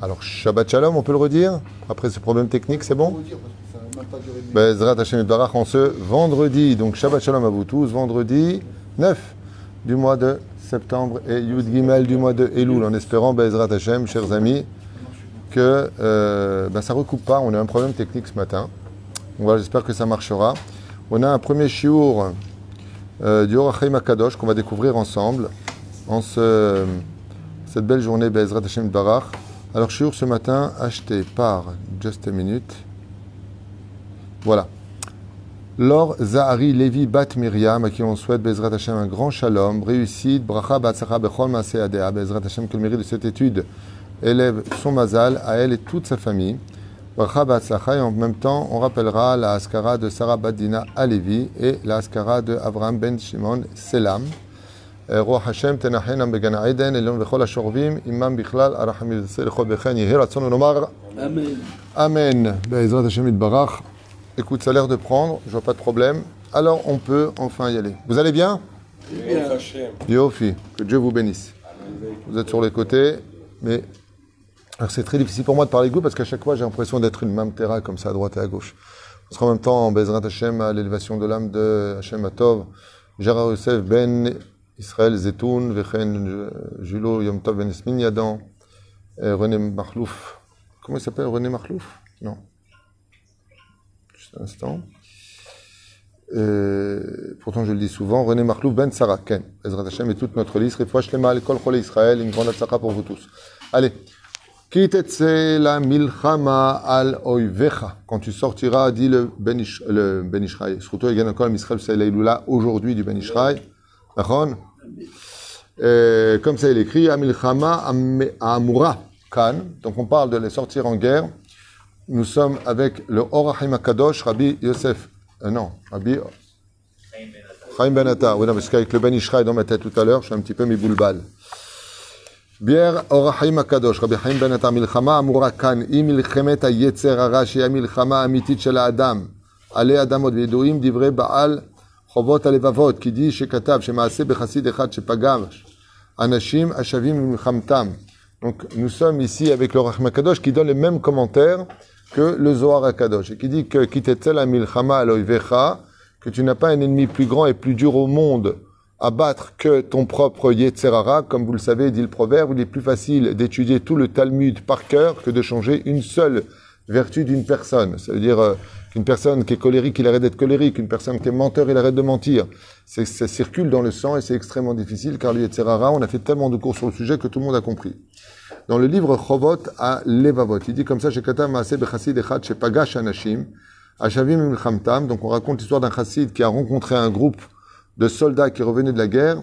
Alors, Shabbat Shalom, on peut le redire Après ce problème technique, c'est bon Bezrat Hashem Barach en ce vendredi. Donc, Shabbat Shalom à vous tous. Vendredi 9 du mois de septembre et Yud Gimel du mois de Elul. En espérant, Bezrat Hashem, chers amis, que euh, ben, ça ne recoupe pas. On a un problème technique ce matin. Voilà, j'espère que ça marchera. On a un premier shiur euh, du Orachim Akadosh qu'on va découvrir ensemble en ce, cette belle journée Bezrat Hashem Barach. Alors, shiur ce matin acheté par Just a Minute. Voilà. Laure Zahari Levi Bat Miriam, à qui on souhaite Bezrat Hashem un grand shalom, réussite, bracha batsacha bechol maseadea, Bezrat Hashem que le mérite de cette étude élève son mazal à elle et toute sa famille. Bracha batsacha et en même temps on rappellera la askara de Sarah Badina Alevi et la askara de Avraham Ben Shimon Selam. רוח השם תנחנם בגן עדן, עליון וכל השורבים, עמם בכלל, הרחם יוצא לכל בכן, יהי רצון לומר Amen. Amen. Bezrat Hashem Yitbarach. Écoute, ça a l'air de prendre, je vois pas de problème. Alors on peut enfin y aller. Vous allez bien Bien. Yofi, que Dieu vous bénisse. Vous êtes sur les côtés, mais alors c'est très difficile pour moi de parler avec vous parce qu'à chaque fois j'ai l'impression d'être une mamtera comme ça à droite et à gauche. Parce qu'en même temps, en Bezrat Hashem, à l'élévation de l'âme de Hashem Atov, Gérard Youssef Ben Israël Zetoun, Vechen Julo Yom Tov Ben Yadan, euh, René Marlouf. Comment il s'appelle René Marlouf? Non. Juste un instant. Euh, pourtant, je le dis souvent, René Marlouf Ben Sarah Ken, Ezrat Hashem et toute notre liste. Refouach Lema, l'école Chole Israël, une grande atzaka pour vous tous. Allez. Kitetse la milchama al oivecha. Quand tu sortiras, dit le Ben Ben Ishraï. Surtout, il y a encore Israël, c'est aujourd'hui du Ben Ishraï. D'accord Comme ça, il écrit, Amilchama am- Amura Kan. Donc, on parle de les sortir en guerre. Nous sommes avec le Orahim Akadosh, Rabbi Yosef. Euh, non, Rabbi Chaim Ben Atta. Oui, non, parce qu'avec le Ben Ishraï dans ma tête tout à l'heure, je suis un petit peu mi boulbal. Bière Orahim Akadosh, Rabbi Chaim Ben Atta, Milchama Amura Kan, I Milchemet HaYetzer Hara, Shea Milchama Amitit Shel Adam, Ale Adamot Vedoim, Divrei Baal, Qui dit, Bechassid Anashim, Ashavim. Donc, nous sommes ici avec le Rahim Akadosh qui donne les mêmes commentaires que le Zohar Akadosh et qui dit que Kitetzel Amilchama Aloivecha, que tu n'as pas un ennemi plus grand et plus dur au monde à battre que ton propre Yetzerara. Comme vous le savez, dit le proverbe, il est plus facile d'étudier tout le Talmud par cœur que de changer une seule vertu d'une personne. Ça veut dire euh, qu'une personne qui est colérique, il arrête d'être colérique. Une personne qui est menteur, il arrête de mentir. Ça circule dans le sang et c'est extrêmement difficile car le Yetzerara, on a fait tellement de cours sur le sujet que tout le monde a compris. Dans le livre Chovot à Levavot, il dit comme ça, Maase Bechassid Echad Shepagash Anashim, Ashavim Milchamtam. Donc on raconte l'histoire d'un chassid qui a rencontré un groupe de soldats qui revenaient de la guerre.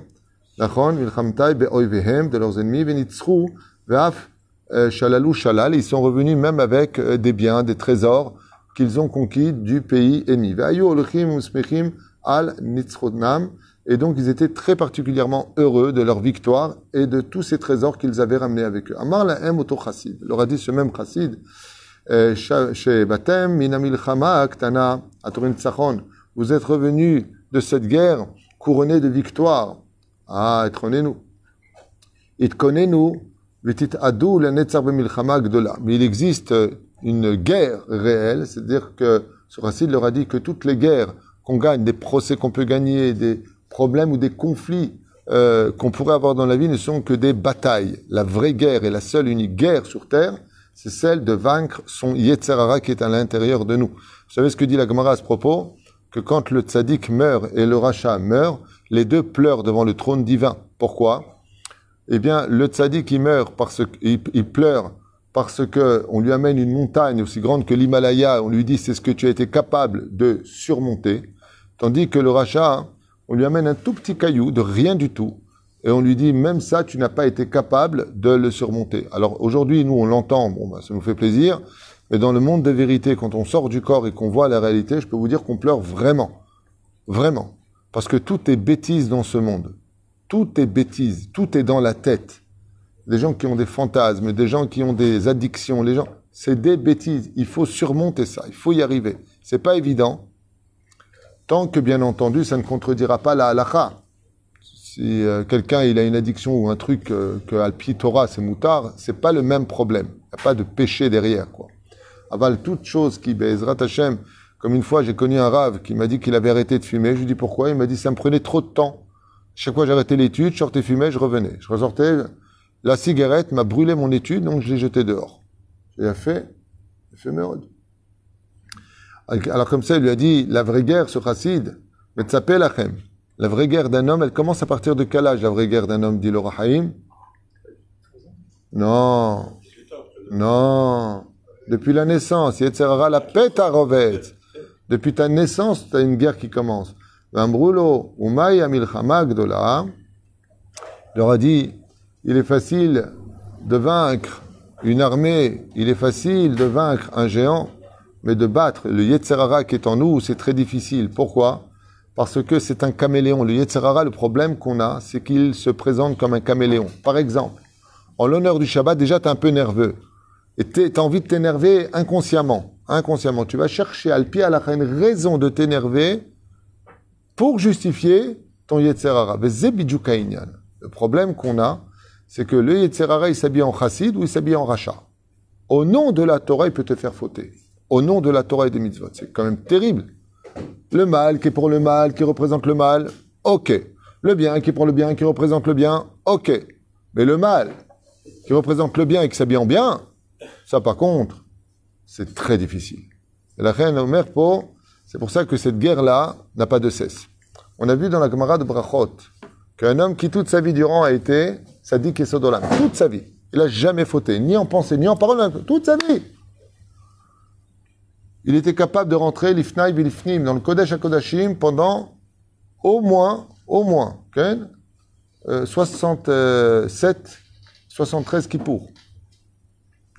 De leurs ennemis, Venitzru, Ve'af, euh, Shalalou, Shalal. Ils sont revenus même avec euh, des biens, des trésors qu'ils ont conquis du pays usmechim al. Et donc, ils étaient très particulièrement heureux de leur victoire et de tous ces trésors qu'ils avaient ramenés avec eux. Amar oto chassid. Leur a dit ce même chassid, euh. Vous êtes revenus de cette guerre couronnés de victoire. Ah, la b'milchama gdola. Mais il existe euh, une guerre réelle, c'est-à-dire que ce chassid leur a dit que toutes les guerres qu'on gagne, des procès qu'on peut gagner, des problèmes ou des conflits euh, qu'on pourrait avoir dans la vie ne sont que des batailles. La vraie guerre et la seule unique guerre sur terre, c'est celle de vaincre son Yetzerara qui est à l'intérieur de nous. Vous savez ce que dit la Gemara à ce propos? Que quand le tzaddik meurt et le rachat meurt, les deux pleurent devant le trône divin. Pourquoi? Eh bien, le tzaddik il meurt parce qu'il il pleure parce que on lui amène une montagne aussi grande que l'Himalaya, on lui dit c'est ce que tu as été capable de surmonter, tandis que le rachat, on lui amène un tout petit caillou de rien du tout, et on lui dit même ça, tu n'as pas été capable de le surmonter. Alors aujourd'hui, nous on l'entend, bon, bah, ça nous fait plaisir, mais dans le monde des vérités, quand on sort du corps et qu'on voit la réalité, je peux vous dire qu'on pleure vraiment, vraiment, parce que tout est bêtise dans ce monde, tout est bêtise, tout est dans la tête des gens qui ont des fantasmes, des gens qui ont des addictions, les gens, c'est des bêtises. Il faut surmonter ça, il faut y arriver. C'est pas évident, tant que bien entendu, ça ne contredira pas la halakha. si euh, quelqu'un il a une addiction ou un truc euh, que Alpi Torah c'est moutard, c'est pas le même problème. Il n'y a pas de péché derrière, quoi. Aval toute chose qui Bezrat Hashem, comme une fois j'ai connu un rave qui m'a dit qu'il avait arrêté de fumer. Je lui dis pourquoi? Il m'a dit ça me prenait trop de temps. Chaque fois j'arrêtais l'étude, je sortais fumer, je revenais. Je ressortais, la cigarette m'a brûlé mon étude, donc je l'ai jeté dehors. Il a fait, il a fait merde. Alors comme ça, il lui a dit, la vraie guerre, ce chassid, Metzapel Achem, la vraie guerre d'un homme, elle commence à partir de quel âge, la vraie guerre d'un homme, dit le Rahaim Non. Non. Depuis la naissance, Yetzerara la pète à Depuis ta naissance, tu as une guerre qui commence. Vambrulo, leur a dit, il est facile de vaincre une armée, il est facile de vaincre un géant, mais de battre le Yetzerara qui est en nous, c'est très difficile. Pourquoi? Parce que c'est un caméléon. Le Yetzerara, le problème qu'on a, c'est qu'il se présente comme un caméléon. Par exemple, en l'honneur du Shabbat, déjà, tu es un peu nerveux. Et tu as envie de t'énerver inconsciemment. Inconsciemment. Tu vas chercher à pied à la une raison de t'énerver pour justifier ton Yetzerara. Le problème qu'on a, c'est que le Yetzerara, il s'habille en chassid ou il s'habille en rachat. Au nom de la Torah, il peut te faire fauter au nom de la Torah et des mitzvot. C'est quand même terrible. Le mal qui est pour le mal, qui représente le mal, ok. Le bien qui est pour le bien, qui représente le bien, ok. Mais le mal qui représente le bien et qui s'habille en bien, ça par contre, c'est très difficile. Et la reine Omer c'est pour ça que cette guerre-là n'a pas de cesse. On a vu dans la camarade de Brachot qu'un homme qui toute sa vie durant a été sadique et sodolam, toute sa vie. Il n'a jamais fauté, ni en pensée, ni en parole, toute sa vie il était capable de rentrer l'ifnaï l'ifnim dans le Kodesh HaKodashim pendant au moins, au moins, 67, 73 kippour.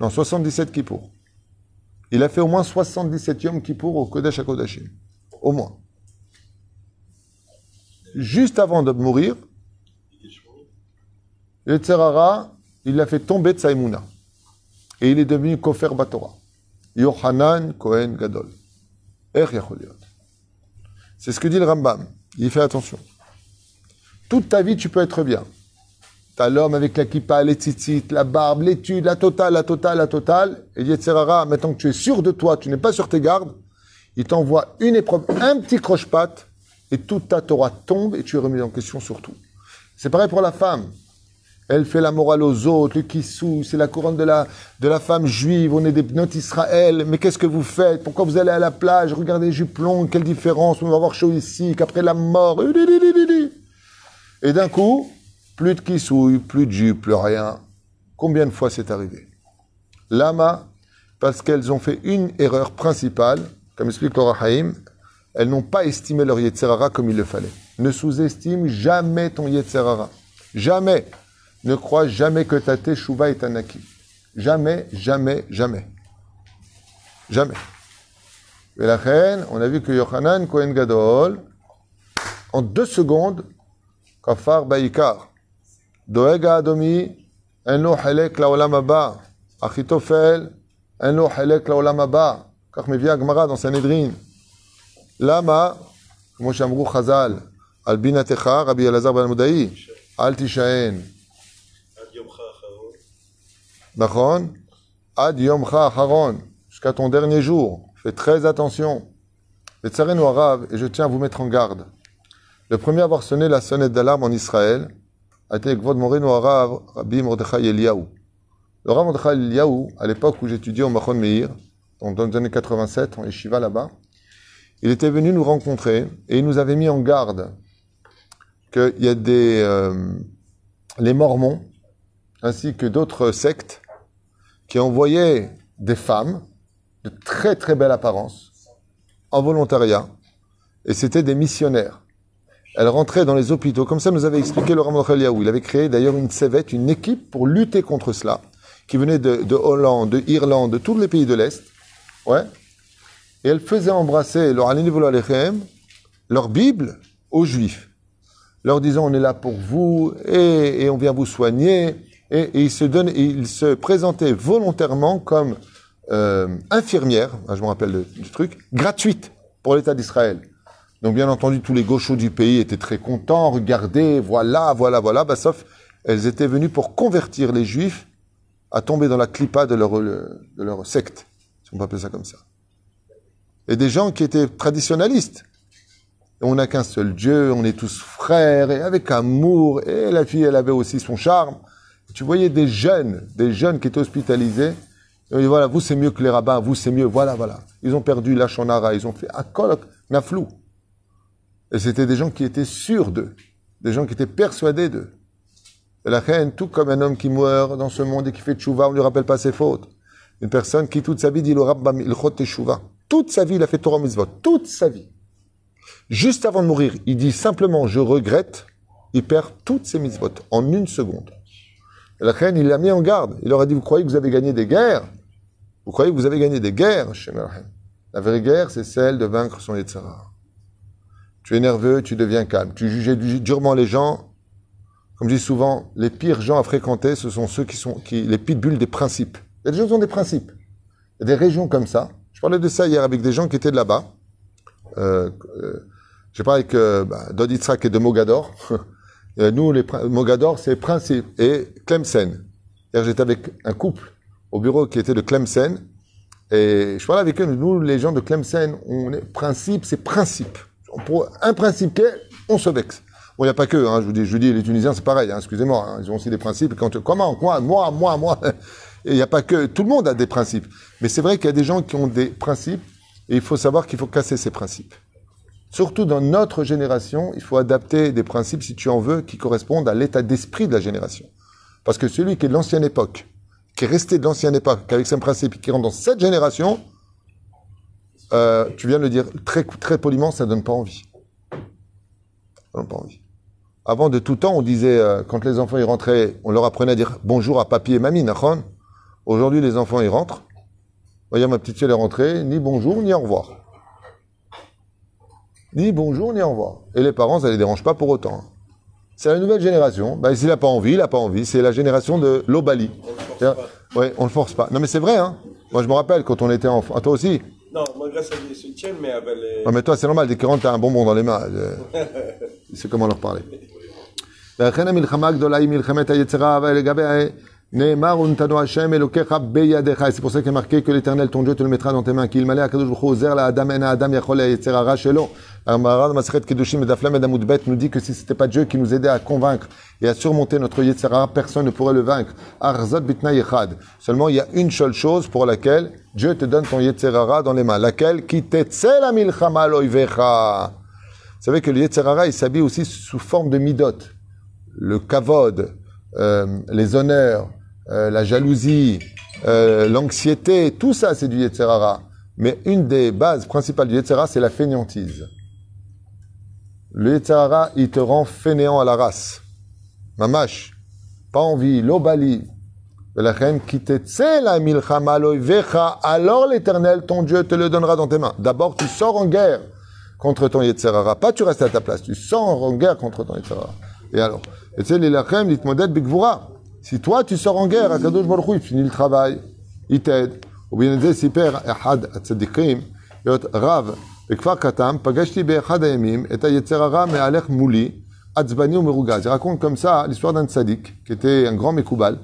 Non, 77 kippour. Il a fait au moins 77 yom kippour au Kodesh HaKodashim. Au moins. Juste avant de mourir, le Tzerara, il l'a fait tomber de Saïmouna. Et il est devenu Kofer Batora. Yohanan Kohen Gadol. C'est ce que dit le Rambam. Il fait attention. Toute ta vie, tu peux être bien. T'as l'homme avec la kippa, les tzitzit, la barbe, l'étude, la totale, la totale, la totale. Et Yetzerara, maintenant que tu es sûr de toi, tu n'es pas sur tes gardes, il t'envoie une épreuve, un petit croche-patte, et toute ta Torah tombe et tu es remis en question sur tout. C'est pareil pour la femme. Elle fait la morale aux autres, le kissou, c'est la couronne de la, de la femme juive, on est des pneus Israël, mais qu'est-ce que vous faites? Pourquoi vous allez à la plage? Regardez les jupes quelle différence, on va avoir chaud ici, qu'après la mort. Et d'un coup, plus de kissou, plus de jupe, plus rien. Combien de fois c'est arrivé? Lama, parce qu'elles ont fait une erreur principale, comme explique le Haïm, elles n'ont pas estimé leur Yetzerara comme il le fallait. Ne sous-estime jamais ton Yetzerara. Jamais Ne crois jamais que ta teshuva est un acquis. Jamais, jamais, jamais. Jamais. Et la reine, on a vu que Yochanan Kohen Gadol, en deux secondes, Kafar Baikar, Doega Adomi, En lo halek laolam haba, Achitofel, En lo halek laolam haba, כך מביא הגמרא dans Sanhedrin. למה, כמו שאמרו חז"ל, על בינתך, רבי אלעזר בן עמודאי, אל תישען. Nachon, Ad Yomcha Haron, jusqu'à ton dernier jour. Fais très attention. Et je tiens à vous mettre en garde. Le premier à avoir sonné la sonnette d'alarme en Israël a été Gvod Moreno Arabe, Rabbi Mordechai Eliyahu. Le Rav Mordechai Eliyahu, à l'époque où j'étudiais au Machon Meir, dans les années 87, en Yeshiva là-bas, il était venu nous rencontrer et il nous avait mis en garde qu'il y a des. Euh, les Mormons, ainsi que d'autres sectes, qui envoyait des femmes de très très belle apparence en volontariat et c'était des missionnaires. Elles rentraient dans les hôpitaux, comme ça nous avait expliqué Rav où Il avait créé d'ailleurs une cévette, une équipe pour lutter contre cela, qui venait de, de Hollande, de Irlande, de tous les pays de l'Est. Ouais. Et elles faisaient embrasser leur leur Bible aux Juifs, leur disant on est là pour vous et on vient vous soigner et, il, se donne, il se présentait volontairement comme euh, infirmière, je me rappelle du truc, gratuite pour l'État d'Israël. Donc, bien entendu, tous les gauchos du pays étaient très contents. Regardez, voilà, voilà, voilà. Bah, sauf, elles étaient venues pour convertir les juifs à tomber dans la clipa de leur, de leur secte, si on peut appeler ça comme ça. Et des gens qui étaient traditionnalistes. On n'a qu'un seul Dieu, on est tous frères, et avec amour. Et la fille, elle avait aussi son charme. Tu voyais des jeunes, des jeunes qui étaient hospitalisés. Et voilà, vous c'est mieux que les rabbins, vous c'est mieux, voilà, voilà. Ils ont perdu la ils ont fait colloque, naflou. Et c'était des gens qui étaient sûrs d'eux, des gens qui étaient persuadés d'eux. Et la reine, tout comme un homme qui meurt dans ce monde et qui fait tchouva, on ne lui rappelle pas ses fautes. Une personne qui toute sa vie dit le rabbam il tchouva. Toute sa vie, il a fait Torah mitzvot. Toute sa vie. Juste avant de mourir, il dit simplement je regrette. Il perd toutes ses mitzvot en une seconde. La reine, il l'a mis en garde. Il leur a dit vous croyez que vous avez gagné des guerres? Vous croyez que vous avez gagné des guerres chez La vraie guerre, c'est celle de vaincre son Yetzirah. Tu es nerveux, tu deviens calme. Tu juges durement les gens. Comme je dis souvent, les pires gens à fréquenter, ce sont ceux qui sont qui, les pitbulls des principes. Il y a des gens qui ont des principes. Il y a des régions comme ça. Je parlais de ça hier avec des gens qui étaient de là-bas. Euh, euh, J'ai parlé avec euh, bah, et de Mogador. Nous, les Mogador, c'est principe. Et Clemsen. J'étais avec un couple au bureau qui était de Clemsen. Et je parlais avec eux. Nous, les gens de Clemsen, on est principe, c'est principe. Pour un principe on se vexe. Bon, il n'y a pas que, hein, je vous dis, je vous dis, les Tunisiens, c'est pareil, hein, excusez-moi, hein, ils ont aussi des principes. Comment, quoi, moi, moi, moi. Il n'y a pas que, tout le monde a des principes. Mais c'est vrai qu'il y a des gens qui ont des principes, et il faut savoir qu'il faut casser ces principes. Surtout dans notre génération, il faut adapter des principes, si tu en veux, qui correspondent à l'état d'esprit de la génération. Parce que celui qui est de l'ancienne époque, qui est resté de l'ancienne époque, avec ses principes, qui rentre dans cette génération, euh, tu viens de le dire très, poliment, ça donne pas envie. Ça donne pas envie. Avant de tout temps, on disait, euh, quand les enfants y rentraient, on leur apprenait à dire bonjour à papy et mamie, nachon. Aujourd'hui, les enfants y rentrent. Voyez, ma petite fille est rentrée, ni bonjour, ni au revoir. Ni bonjour, ni au revoir. Et les parents, ça les dérange pas pour autant. C'est la nouvelle génération. Ben, s'il n'a pas envie, il n'a pas envie. C'est la génération de l'Obali. Oui, on le force pas. Non, mais c'est vrai, hein. Moi, je me rappelle quand on était enfant. toi aussi? Non, moi, grâce à Dieu, tiennent, mais avec les... Non, mais toi, c'est normal, dès qu'ils rentrent, t'as un bonbon dans les mains. c'est comment leur parler. C'est pour ça qu'il est marqué que l'éternel, ton Dieu, te le mettra dans tes mains. Qu'il malait à Kadosh Ozer la Adam en Adam yachol. Marad Masret Kedushim et Daflam et nous dit que si c'était pas Dieu qui nous aidait à convaincre et à surmonter notre yetzera, personne ne pourrait le vaincre. Arzat bitna yechad. Seulement, il y a une seule chose pour laquelle Dieu te donne ton yetzerara dans les mains. Laquelle? Qui la milchama loivecha. Vous savez que le yetzerara, il s'habille aussi sous forme de midot. Le kavod, euh, les honneurs, euh, la jalousie, euh, l'anxiété, tout ça c'est du Yetzerara. Mais une des bases principales du Yetzerara, c'est la fainéantise. Le Yetzerara, il te rend fainéant à la race. Mamash, pas envie, l'obali. Alors l'éternel, ton Dieu, te le donnera dans tes mains. D'abord, tu sors en guerre contre ton Yetzerara. Pas tu restes à ta place, tu sors en guerre contre ton Yetzerara. Et alors, et sais, l'ilachem, l'itmodet, bigvura. Si toi, tu sors en guerre, Akadosh Baruch Hu, il finit le travail, il t'aide. Ou bien, il סיפר אחד הצדיקים, להיות רב בכפר קטן, פגשתי באחד הימים את היצר הרע מהלך מולי, עצבני ומרוגז. Il raconte comme ça l'histoire d'un tzaddik, qui était un grand Mekoubal,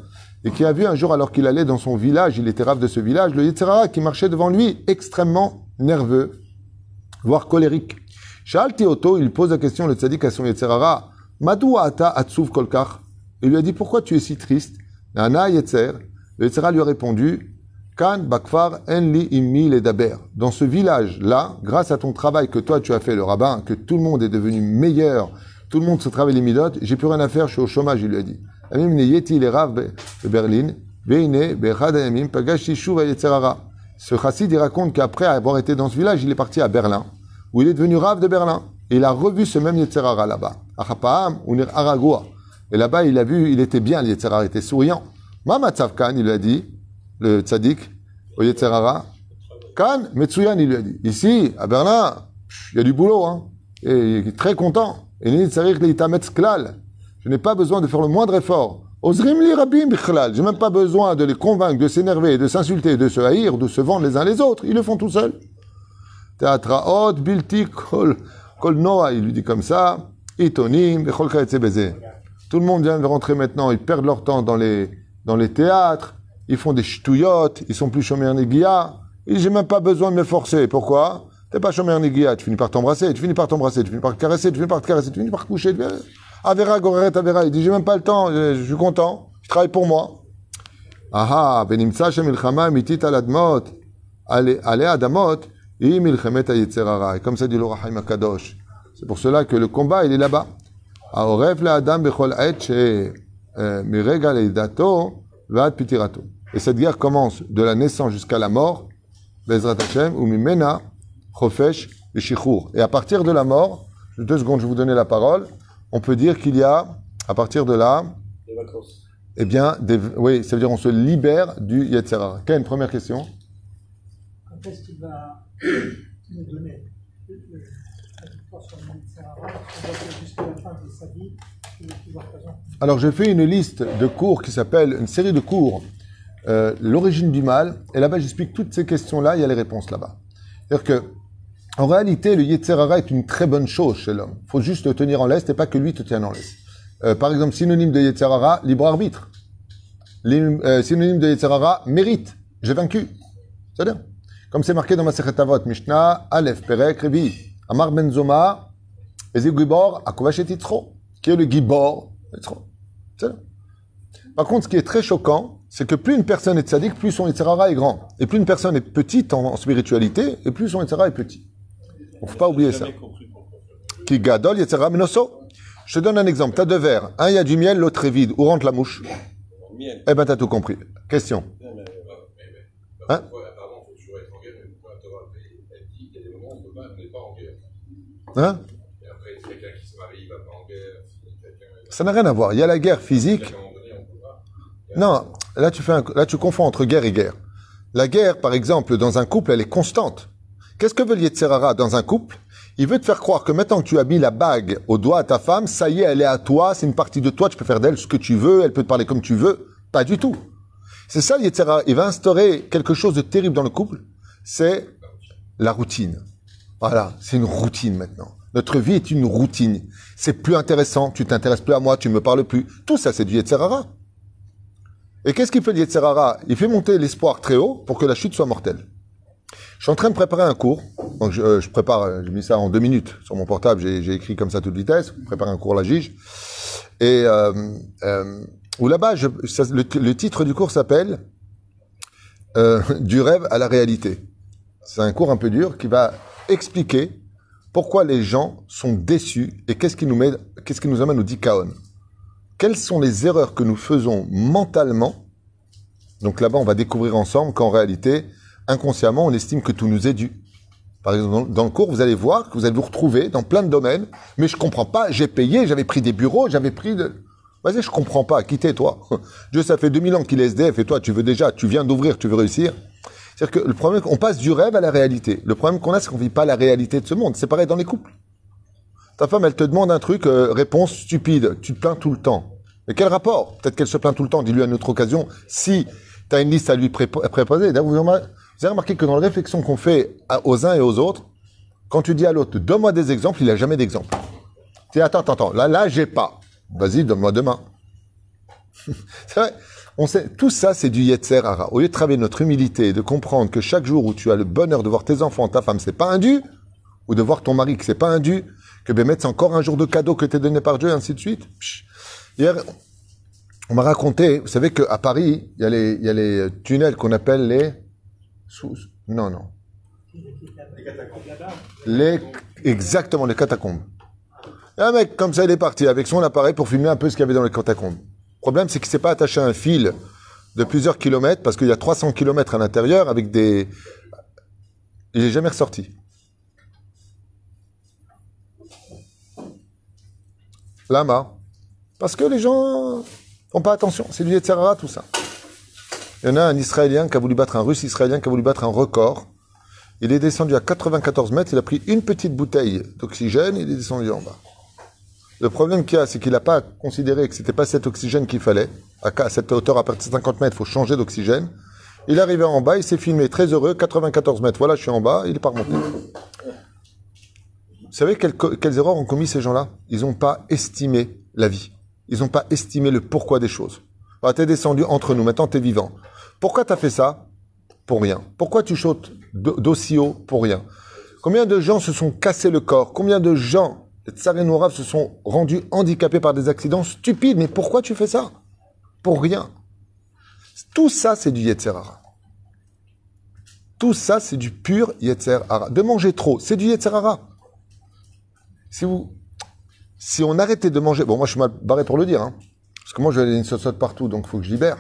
et qui a vu un jour, alors qu'il allait dans son village, il était rave de ce village, le Yetzerara qui marchait devant lui, extrêmement nerveux, voire colérique. Shalti Oto, il pose la question, le tzaddik à son Yetzerara, Madou ata atsuv kolkar Il lui a dit, pourquoi tu es si triste? Nana Yetzer. Le Yetzera lui a répondu, Kan Bakfar Enli Immi Daber. Dans ce village-là, grâce à ton travail que toi tu as fait, le rabbin, que tout le monde est devenu meilleur, tout le monde se travaille les midotes, j'ai plus rien à faire, je suis au chômage, il lui a dit. Berlin, Ce chassid, raconte qu'après avoir été dans ce village, il est parti à Berlin, où il est devenu Rav de Berlin. Il a revu ce même Yetzerara là-bas. Unir Aragua. Et là-bas, il a vu, il était bien, le était souriant. Mama Tzavkan, il lui a dit, le tzaddik, au Yetzerara, Kan, Metsuyan, il lui a dit. Ici, à Berlin, il y a du boulot, hein. Et il est très content. Et je n'ai pas besoin de faire le moindre effort. Ozrim li rabim bichlal. J'ai même pas besoin de les convaincre, de s'énerver, de s'insulter, de se haïr, de se vendre les uns les autres. Ils le font tout seuls. Théâtre bilti kol Kol Noah, il lui dit comme ça, Itonim, Bechol Kaetze Beze. Tout le monde vient de rentrer maintenant, ils perdent leur temps dans les, dans les théâtres, ils font des ch'touillottes, ils sont plus chômeurs néguia. Et j'ai même pas besoin de me forcer. Pourquoi? T'es pas chômeur néguia, tu finis par t'embrasser, tu finis par t'embrasser, tu finis par te caresser, tu finis par te caresser, tu finis par te coucher. Avera, Goreret, Avera. Il dit, j'ai même pas le temps, je, je suis content, je travaille pour moi. Aha, benimtsa shemilchama mitit al admot, ale ale adamot, i milchemet hayetzerara. Et comme ça dit le Rahaim Akadosh. C'est pour cela que le combat, il est là-bas. Et cette guerre commence de la naissance jusqu'à la mort, Bezrat Hashem, ou mimena, chofesh, et shichur. Et à partir de la mort, deux secondes, je vais vous donner la parole, on peut dire qu'il y a, à partir de là, vacances. eh bien, des, oui, ça veut dire on se libère du Yetzirah. Quelle est une première question? Quand est-ce qu'il va nous donner? Alors, j'ai fait une liste de cours qui s'appelle, une série de cours, euh, l'origine du mal. Et là-bas, j'explique toutes ces questions-là, il y a les réponses là-bas. C'est-à-dire que, en réalité, le Yetzerara est une très bonne chose chez l'homme. Il faut juste le tenir en laisse et pas que lui te tienne en laisse. Euh, par exemple, synonyme de Yetzerara, libre arbitre. Euh, synonyme de Yetzerara, mérite. J'ai vaincu. C'est-à-dire, comme c'est marqué dans ma Avot, Mishnah, Aleph, Perek, Revi, Amar Ben Zoma, Ezi Gibor. Qui est le Gibor? Par contre, ce qui est très choquant, c'est que plus une personne est tzaddik, plus son Yitzhara est grand. Et plus une personne est petite en, en spiritualité, et plus son Yitzhara est petit. Il ne faut pas oublier ça. Qui gadol Yitzhara menoso. Je te donne un exemple. Tu as deux verres. Un, il y a du miel, l'autre est vide. Où rentre la mouche. Eh ben, tu as tout compris. Question. Hein? Quelqu'un, Ça n'a rien à voir. Il y a la guerre physique. Non, là tu, fais un- là tu confonds entre guerre et guerre. La guerre, par exemple, dans un couple, elle est constante. Qu'est-ce que veut Yetzerara dans un couple? Il veut te faire croire que maintenant que tu as mis la bague au doigt à ta femme, ça y est, elle est à toi, c'est une partie de toi, tu peux faire d'elle ce que tu veux, elle peut te parler comme tu veux. Pas du tout. C'est ça Yetzerara. Il va instaurer quelque chose de terrible dans le couple, c'est la routine. Voilà, c'est une routine maintenant. Notre vie est une routine. C'est plus intéressant, tu t'intéresses plus à moi, tu me parles plus. Tout ça, c'est du Yetzerara. Et qu'est-ce qu'il fait le Yetzerara Il fait monter l'espoir très haut pour que la chute soit mortelle. Je suis en train de préparer un cours. Donc je, euh, je prépare, j'ai mis ça en deux minutes sur mon portable. J'ai écrit comme ça à toute vitesse. Je prépare un cours à la Gige. Et euh, euh, où là-bas, le titre du cours s'appelle euh, Du rêve à la réalité. C'est un cours un peu dur qui va expliquer pourquoi les gens sont déçus et qu'est-ce qui nous nous amène au dikaon. Quelles sont les erreurs que nous faisons mentalement? Donc là-bas, on va découvrir ensemble qu'en réalité, inconsciemment, on estime que tout nous est dû. Par exemple, dans- le cours, vous allez voir que vous allez vous retrouver dans plein de domaines, mais je comprends pas, j'ai payé, j'avais pris des bureaux, j'avais pris de... Vas-y, je comprends pas, quittez-toi. Dieu, ça fait 2000 ans qu'il est SDF et toi, tu veux déjà, tu viens d'ouvrir, tu veux réussir. C'est-à-dire que le problème, on passe du rêve à la réalité. Le problème qu'on a, c'est qu'on vit pas la réalité de ce monde. C'est pareil dans les couples. Ta femme, elle te demande un truc, euh, réponse stupide. Tu te plains tout le temps. Mais quel rapport? Peut-être qu'elle se plaint tout le temps. Dis-lui à une autre occasion. Si tu as une liste à lui pré- préposer. D'ailleurs, vous avez remarqué que dans les réflexions qu'on fait aux uns et aux autres, quand tu dis à l'autre, donne-moi des exemples, il a jamais d'exemple. Tu dis, attends, attends, attends. Là, là, j'ai pas. Vas-y, donne-moi demain. c'est vrai. On sait, tout ça, c'est du Yetzer Hara. Au lieu de travailler notre humilité et de comprendre que chaque jour où tu as le bonheur de voir tes enfants, ta femme, c'est pas un dû, ou de voir ton mari que c'est pas un dû, que Bémet, c'est encore un jour de cadeau que t'es donné par Dieu, et ainsi de suite. Hier, on m'a raconté, vous savez qu'à Paris, il y, a les- tunnels qu'on appelle les... Non, non. Les, exactement, les catacombes. Un mec, comme ça, il est parti avec son appareil pour filmer un peu ce qu'il y avait dans les catacombes. Le problème, c'est qu'il s'est pas attaché à un fil de plusieurs kilomètres, parce qu'il y a 300 kilomètres à l'intérieur avec des... Il est jamais ressorti. Lama. Parce que les gens font pas attention. C'est du Yetzirah, tout ça. Il y en a un Israélien qui a voulu battre un Russe israélien qui a voulu battre un record. Il est descendu à 94 mètres, il a pris une petite bouteille d'oxygène, il est descendu en bas. Le problème qu'il a, c'est qu'il n'a pas considéré que c'était pas cet oxygène qu'il fallait. À cette hauteur, à partir de 50 mètres, il faut changer d'oxygène. Il arrivé en bas, il s'est filmé très heureux, 94 mètres. Voilà, je suis en bas, il est pas remonté. Vous savez quelles, erreurs ont commis ces gens-là? Ils n'ont pas estimé la vie. Ils n'ont pas estimé le pourquoi des choses. Tu es descendu entre nous, maintenant tu es vivant. Pourquoi tu as fait ça? Pour rien. Pourquoi tu sautes d'aussi haut? Pour rien. Combien de gens se sont cassés le corps? Combien de gens, les tsarés noirs, se sont rendus handicapés par des accidents stupides Mais pourquoi tu fais ça? Pour rien. Tout ça, c'est du Yetzerara. Tout ça, c'est du pur Yetzerara. De manger trop, c'est du Yetzerara. Si vous, si on arrêtait de manger, bon, moi, je suis mal barré pour le dire, hein, parce que moi, je vais aller une sauce partout, donc il faut que je libère.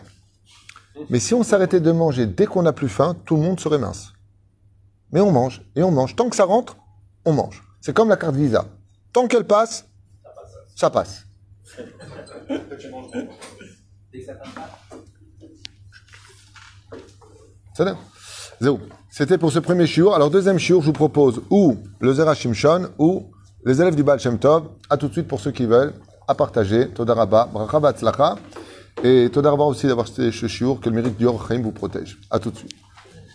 Mais si on s'arrêtait de manger dès qu'on n'a plus faim, tout le monde serait mince. Mais on mange, et on mange. Tant que ça rentre, on mange. C'est comme la carte Visa. Tant qu'elle passe, ça passe. C'était pour ce premier shiur. Alors, deuxième shiur, je vous propose ou le Zera Shimshon ou les élèves du Baal Shem Tov. À tout de suite pour ceux qui veulent. À partager. Toda Rabba. Bracha. Et Toda Rabba aussi d'avoir ce shiur. Que le mérite du Chaim vous protège. À tout de suite.